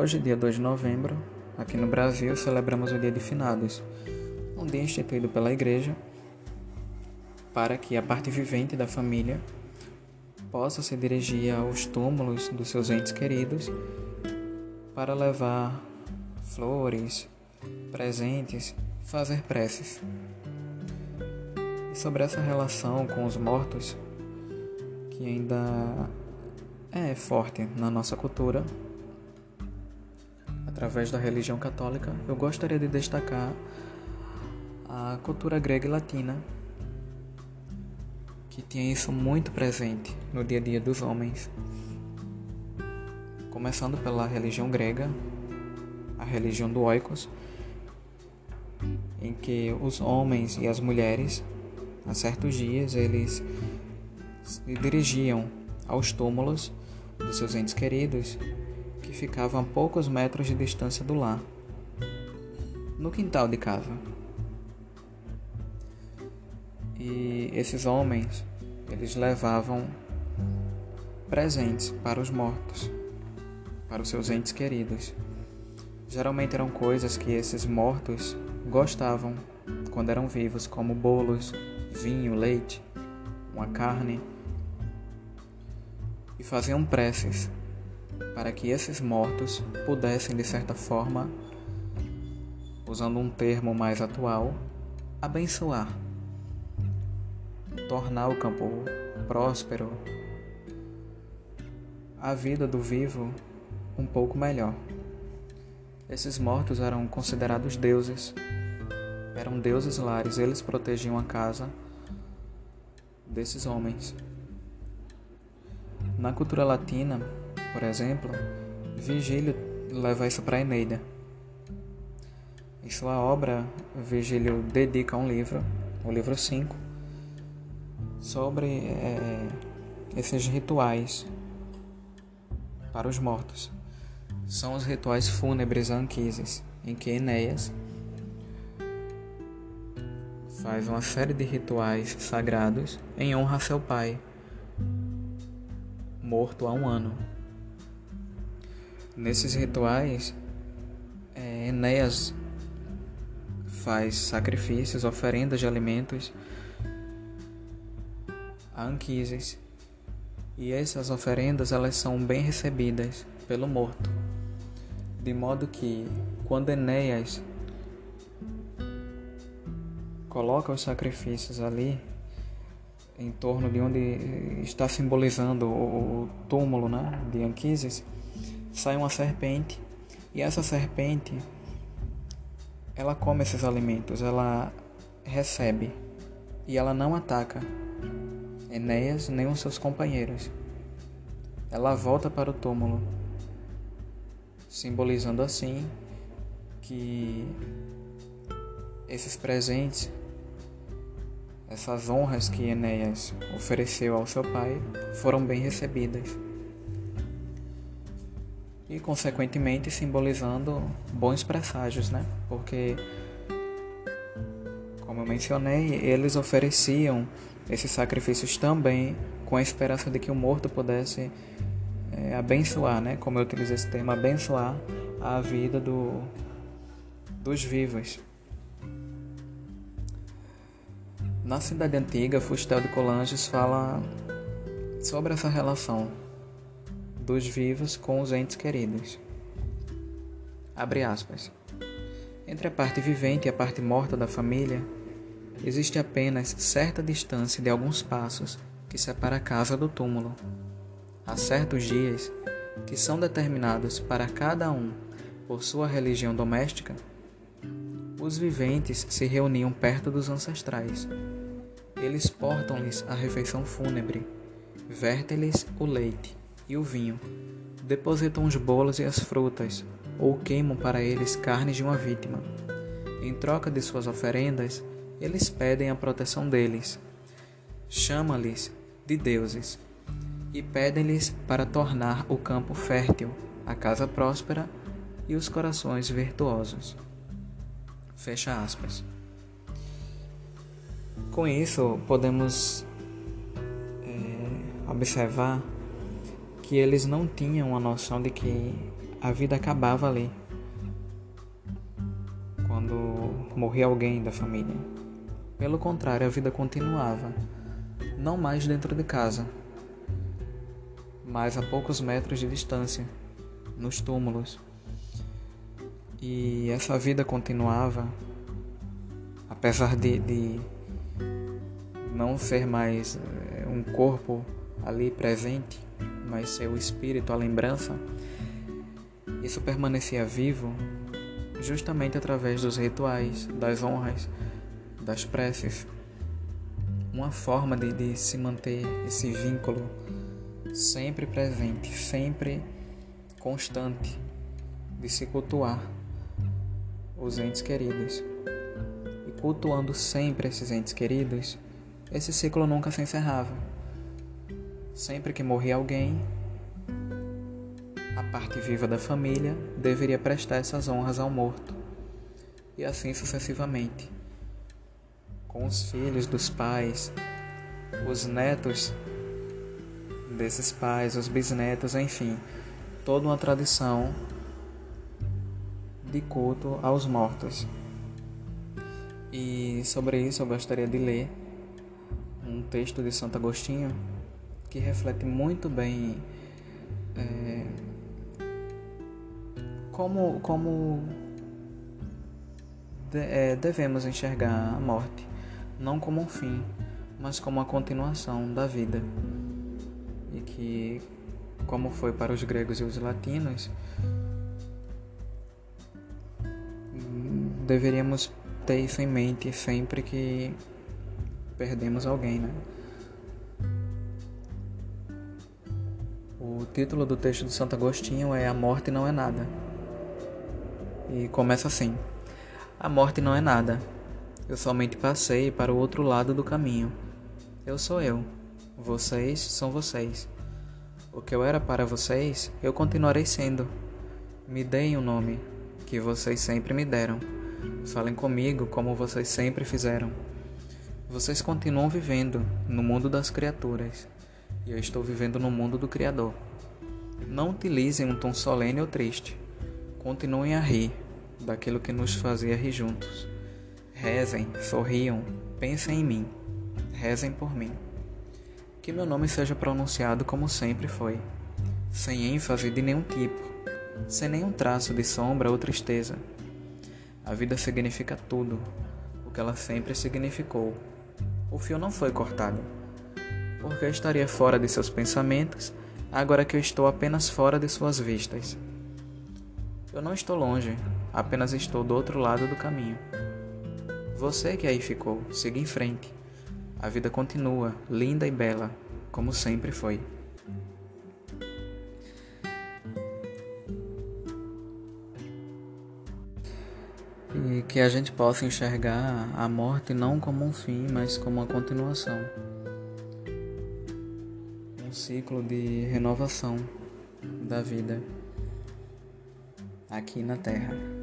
Hoje, dia 2 de novembro, aqui no Brasil, celebramos o Dia de Finados, um dia instituído pela Igreja para que a parte vivente da família possa se dirigir aos túmulos dos seus entes queridos para levar flores, presentes, fazer preces. E sobre essa relação com os mortos, que ainda é forte na nossa cultura, através da religião católica, eu gostaria de destacar a cultura grega e latina, que tinha isso muito presente no dia a dia dos homens. Começando pela religião grega, a religião do Oikos, em que os homens e as mulheres, a certos dias, eles se dirigiam aos túmulos dos seus entes queridos que ficavam a poucos metros de distância do lar, no quintal de casa. E esses homens, eles levavam presentes para os mortos, para os seus entes queridos. Geralmente eram coisas que esses mortos gostavam quando eram vivos, como bolos, vinho, leite, uma carne e faziam preces para que esses mortos pudessem, de certa forma, usando um termo mais atual, abençoar, tornar o campo próspero, a vida do vivo um pouco melhor. Esses mortos eram considerados deuses, eram deuses lares, eles protegiam a casa desses homens. Na cultura latina, por exemplo, Virgílio leva isso para Eneida. Em sua obra, Virgílio dedica um livro, o livro 5, sobre é, esses rituais para os mortos. São os rituais fúnebres anquises, em que Enéas faz uma série de rituais sagrados em honra a seu pai, morto há um ano. Nesses rituais, é, Enéas faz sacrifícios, oferendas de alimentos a Anquises, e essas oferendas elas são bem recebidas pelo morto, de modo que quando Enéas coloca os sacrifícios ali, em torno de onde está simbolizando o, túmulo né, de Anquises, sai uma serpente e essa serpente ela come esses alimentos, ela recebe e ela não ataca Enéas nem os seus companheiros. Ela volta para o túmulo, simbolizando assim que esses presentes essas honras que Enéas ofereceu ao seu pai foram bem recebidas e, consequentemente, simbolizando bons presságios, né? Porque, como eu mencionei, eles ofereciam esses sacrifícios também com a esperança de que o morto pudesse é, abençoar, né? Como eu utilizo esse termo, abençoar a vida do, dos vivos. Na cidade antiga, Fustel de Colanges fala sobre essa relação dos vivos com os entes queridos. Abre aspas. Entre a parte vivente e a parte morta da família, existe apenas certa distância de alguns passos que separa a casa do túmulo. Há certos dias que são determinados para cada um por sua religião doméstica, os viventes se reuniam perto dos ancestrais eles portam-lhes a refeição fúnebre, vertem-lhes o leite e o vinho, depositam os bolos e as frutas, ou queimam para eles carnes de uma vítima. Em troca de suas oferendas, eles pedem a proteção deles, chama-lhes de deuses e pedem-lhes para tornar o campo fértil, a casa próspera e os corações virtuosos. Fecha aspas. Com isso, podemos é, observar que eles não tinham a noção de que a vida acabava ali. Quando morria alguém da família. Pelo contrário, a vida continuava. Não mais dentro de casa, mas a poucos metros de distância, nos túmulos. E essa vida continuava, apesar de, de não ser mais eh, um corpo ali presente, mas ser o espírito, a lembrança, isso permanecia vivo justamente através dos rituais, das honras, das preces. Uma forma de, de se manter esse vínculo sempre presente, sempre constante, de se cultuar os entes queridos. E cultuando sempre esses entes queridos, esse ciclo nunca se encerrava. Sempre que morria alguém, a parte viva da família deveria prestar essas honras ao morto, e assim sucessivamente. Com os filhos dos pais, os netos desses pais, os bisnetos, enfim, toda uma tradição de culto aos mortos. E sobre isso eu gostaria de ler um texto de Santo Agostinho que reflete muito bem é, como, como de, é, devemos enxergar a morte, não como um fim, mas como a continuação da vida. E que, como foi para os gregos e os latinos, deveríamos ter isso em mente sempre que perdemos alguém, né? Título do texto de Santo Agostinho é A Morte Não É Nada. E começa assim: A morte não é nada. Eu somente passei para o outro lado do caminho. Eu sou eu. Vocês são vocês. O que eu era para vocês, eu continuarei sendo. Me deem o um nome que vocês sempre me deram. Falem comigo como vocês sempre fizeram. Vocês continuam vivendo no mundo das criaturas e eu estou vivendo no mundo do Criador. Não utilizem um tom solene ou triste. Continuem a rir daquilo que nos fazia rir juntos. Rezem, sorriam, pensem em mim. Rezem por mim. Que meu nome seja pronunciado como sempre foi, sem ênfase de nenhum tipo, sem nenhum traço de sombra ou tristeza. A vida significa tudo, o que ela sempre significou o fio não foi cortado. Porque estaria fora de seus pensamentos, agora que eu estou apenas fora de suas vistas. Eu não estou longe, apenas estou do outro lado do caminho. Você que aí ficou, siga em frente. A vida continua, linda e bela, como sempre foi. e que a gente possa enxergar a morte não como um fim, mas como uma continuação. Um ciclo de renovação da vida aqui na Terra.